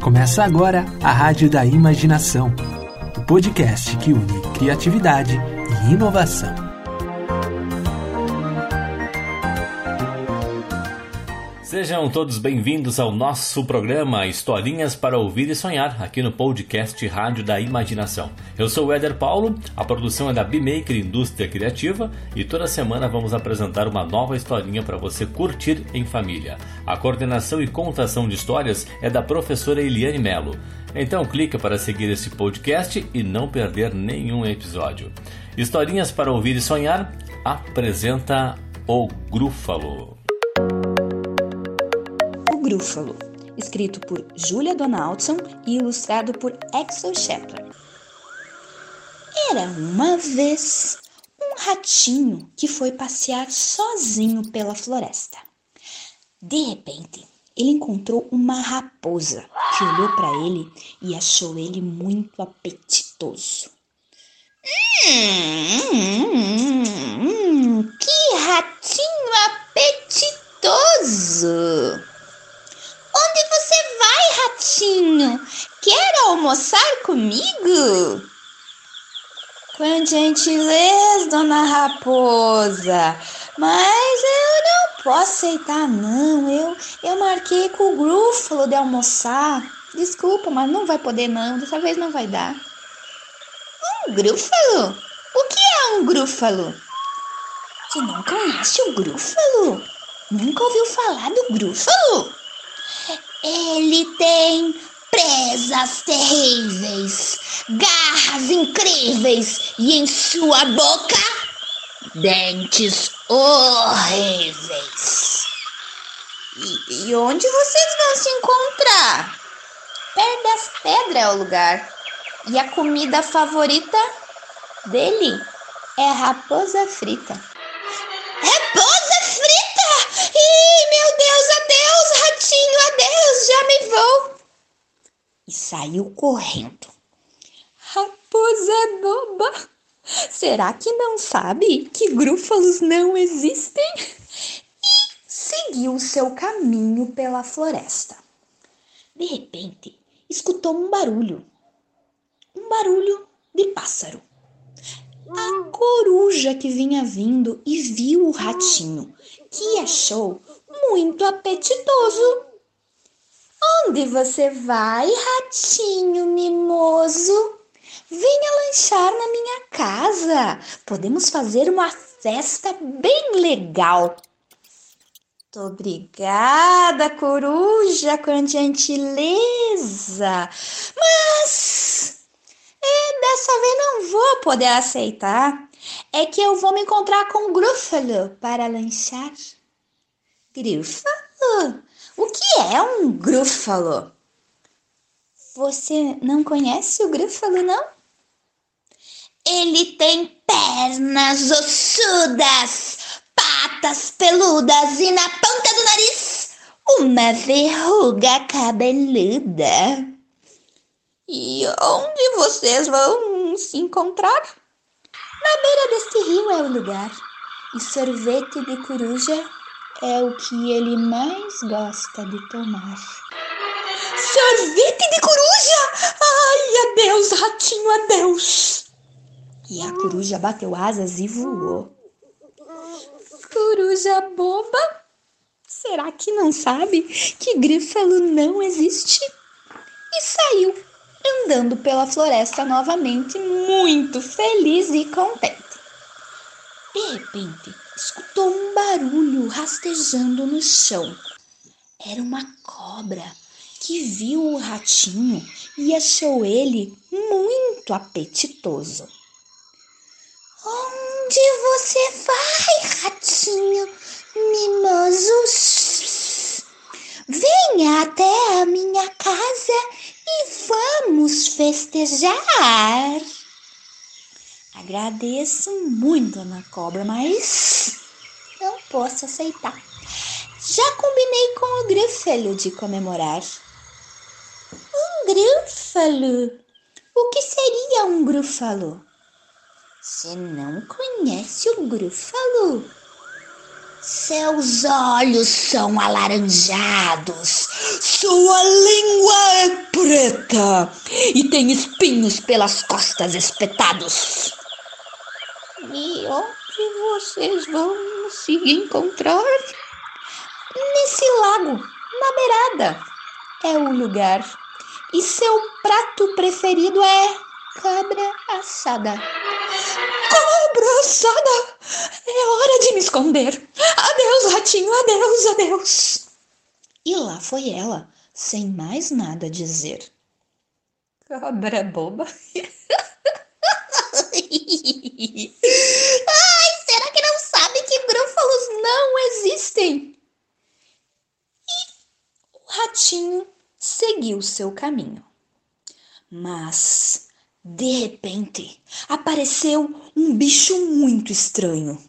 Começa agora a Rádio da Imaginação, o podcast que une criatividade e inovação. Sejam todos bem-vindos ao nosso programa Historinhas para Ouvir e Sonhar, aqui no podcast Rádio da Imaginação. Eu sou o Éder Paulo, a produção é da B-Maker Indústria Criativa e toda semana vamos apresentar uma nova historinha para você curtir em família. A coordenação e contação de histórias é da professora Eliane Melo. Então clica para seguir esse podcast e não perder nenhum episódio. Historinhas para Ouvir e Sonhar apresenta o Grúfalo. Grúfalo, escrito por Julia Donaldson e ilustrado por Axel Shepler. Era uma vez um ratinho que foi passear sozinho pela floresta. De repente, ele encontrou uma raposa que olhou para ele e achou ele muito apetitoso. Hum, hum, hum, que ratinho apetitoso! Onde você vai, ratinho? Quer almoçar comigo? Com gentileza, dona Raposa, mas eu não posso aceitar, não. Eu, eu marquei com o Grúfalo de almoçar. Desculpa, mas não vai poder, não. Dessa vez não vai dar. Um grúfalo? O que é um grúfalo? Você não conhece o grúfalo? Nunca ouviu falar do grúfalo? Ele tem presas terríveis, garras incríveis e em sua boca dentes horríveis. E, e onde vocês vão se encontrar? Perto das pedras é o lugar. E a comida favorita dele é raposa frita. Raposa! Ih, meu Deus, adeus, ratinho, adeus, já me vou. E saiu correndo. Raposa boba. Será que não sabe que grúfalos não existem? E seguiu seu caminho pela floresta. De repente, escutou um barulho. Um barulho de pássaro coruja que vinha vindo e viu o ratinho, que achou muito apetitoso. Onde você vai, ratinho mimoso? Venha lanchar na minha casa. Podemos fazer uma festa bem legal. Muito obrigada, coruja, com gentileza. Mas e dessa vez não vou poder aceitar. É que eu vou me encontrar com o Grúfalo para lanchar. Grúfalo? O que é um grúfalo? Você não conhece o grúfalo, não? Ele tem pernas ossudas, patas peludas e na ponta do nariz uma verruga cabeluda. E onde vocês vão se encontrar? Na beira deste rio é o lugar. E sorvete de coruja é o que ele mais gosta de tomar. Sorvete de coruja! Ai, adeus, ratinho, adeus! E a coruja bateu asas e voou. Coruja boba? Será que não sabe que Grífalo não existe? E saiu andando pela floresta novamente, muito feliz e contente. De repente, escutou um barulho rastejando no chão. Era uma cobra que viu o ratinho e achou ele muito apetitoso. Onde você vai, ratinho mimoso? Venha até a minha casa vamos festejar. Agradeço muito, Ana Cobra, mas não posso aceitar. Já combinei com o Grúfalo de comemorar. Um Grúfalo? O que seria um Grúfalo? Você não conhece o Grúfalo? Seus olhos são alaranjados, sua língua é preta e tem espinhos pelas costas espetados. E onde vocês vão se encontrar? Nesse lago, na beirada. É o lugar. E seu prato preferido é cabra assada. Cabra assada! É hora de me esconder. Adeus, ratinho, adeus, adeus. E lá foi ela, sem mais nada a dizer. Cabra boba. Ai, será que não sabe que grúfalos não existem? E o ratinho seguiu seu caminho. Mas de repente, apareceu um bicho muito estranho.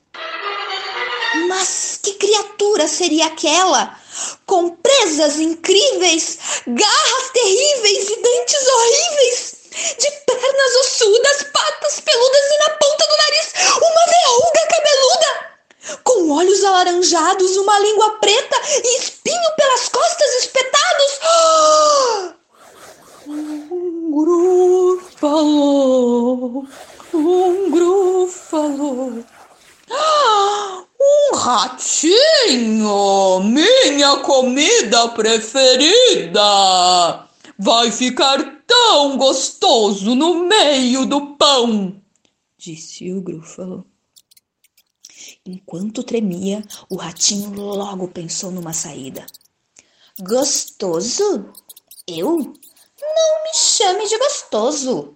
Mas que criatura seria aquela? Com presas incríveis, garras terríveis e dentes horríveis, de pernas ossudas, patas peludas e na ponta do nariz uma verruga cabeluda, com olhos alaranjados, uma língua preta e espinho pelas costas espetados. Oh! Um grúfalo, um grúfalo. Um ratinho, minha comida preferida. Vai ficar tão gostoso no meio do pão, disse o grúfalo. Enquanto tremia, o ratinho logo pensou numa saída. Gostoso? Eu? Não me chame de gostoso,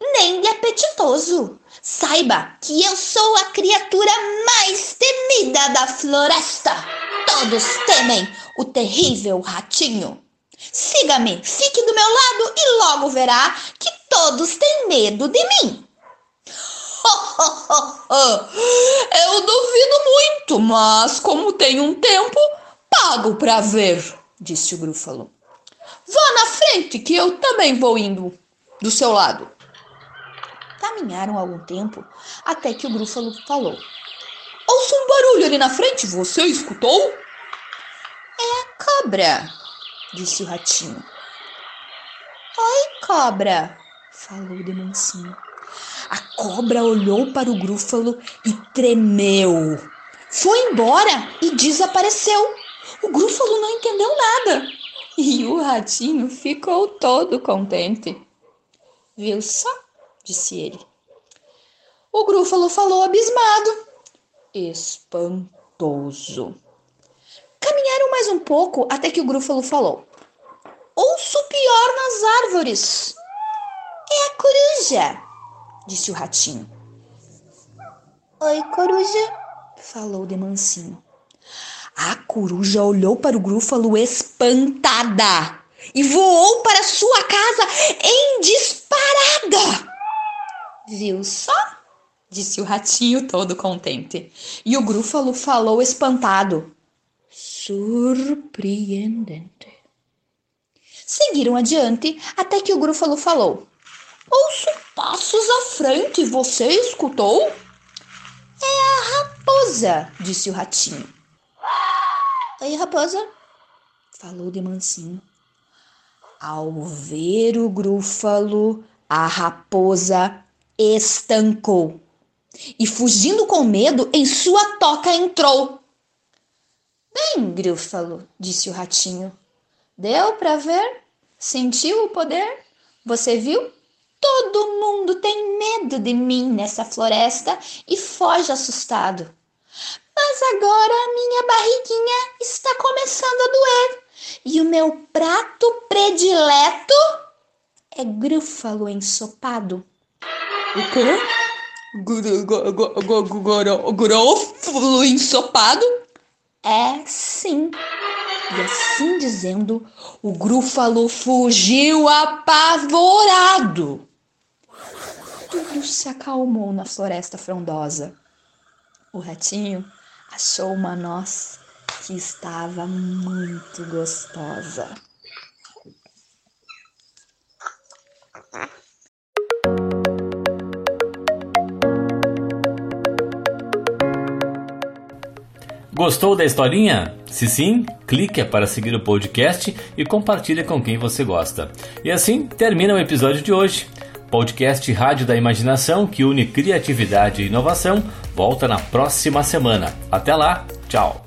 nem de apetitoso. Saiba que eu sou a criatura mais temida da floresta. Todos temem o terrível ratinho. Siga-me, fique do meu lado e logo verá que todos têm medo de mim. eu duvido muito, mas como tenho um tempo, pago para ver, disse o grúfalo. Vá na frente, que eu também vou indo do seu lado. Caminharam algum tempo até que o grúfalo falou: Ouço um barulho ali na frente, você escutou? É a cobra, disse o ratinho. Oi, cobra, falou de mansinho. A cobra olhou para o grúfalo e tremeu. Foi embora e desapareceu. O grúfalo não entendeu nada. E o ratinho ficou todo contente. Viu só? disse ele. O grúfalo falou abismado. Espantoso. Caminharam mais um pouco até que o grúfalo falou: Ouço pior nas árvores. É a coruja, disse o ratinho. Oi, coruja, falou de mansinho. A coruja olhou para o grúfalo espantada e voou para sua casa em disparada. Viu só? disse o ratinho todo contente. E o grúfalo falou espantado. Surpreendente. Seguiram adiante até que o grúfalo falou: Ouço passos à frente, você escutou? É a raposa, disse o ratinho. Oi, raposa, falou de mansinho. Ao ver o grúfalo, a raposa estancou e, fugindo com medo, em sua toca entrou. Bem, grúfalo, disse o ratinho. Deu para ver? Sentiu o poder? Você viu? Todo mundo tem medo de mim nessa floresta e foge assustado. Mas agora a minha barriguinha está começando a doer e o meu prato predileto é grúfalo ensopado. O quê? Grúfalo ensopado? É sim. E assim dizendo, o grúfalo fugiu apavorado. Tudo se acalmou na floresta frondosa. O ratinho achou uma noz que estava muito gostosa. Gostou da historinha? Se sim, clique para seguir o podcast e compartilhe com quem você gosta. E assim termina o episódio de hoje. Podcast Rádio da Imaginação que une criatividade e inovação volta na próxima semana. Até lá, tchau!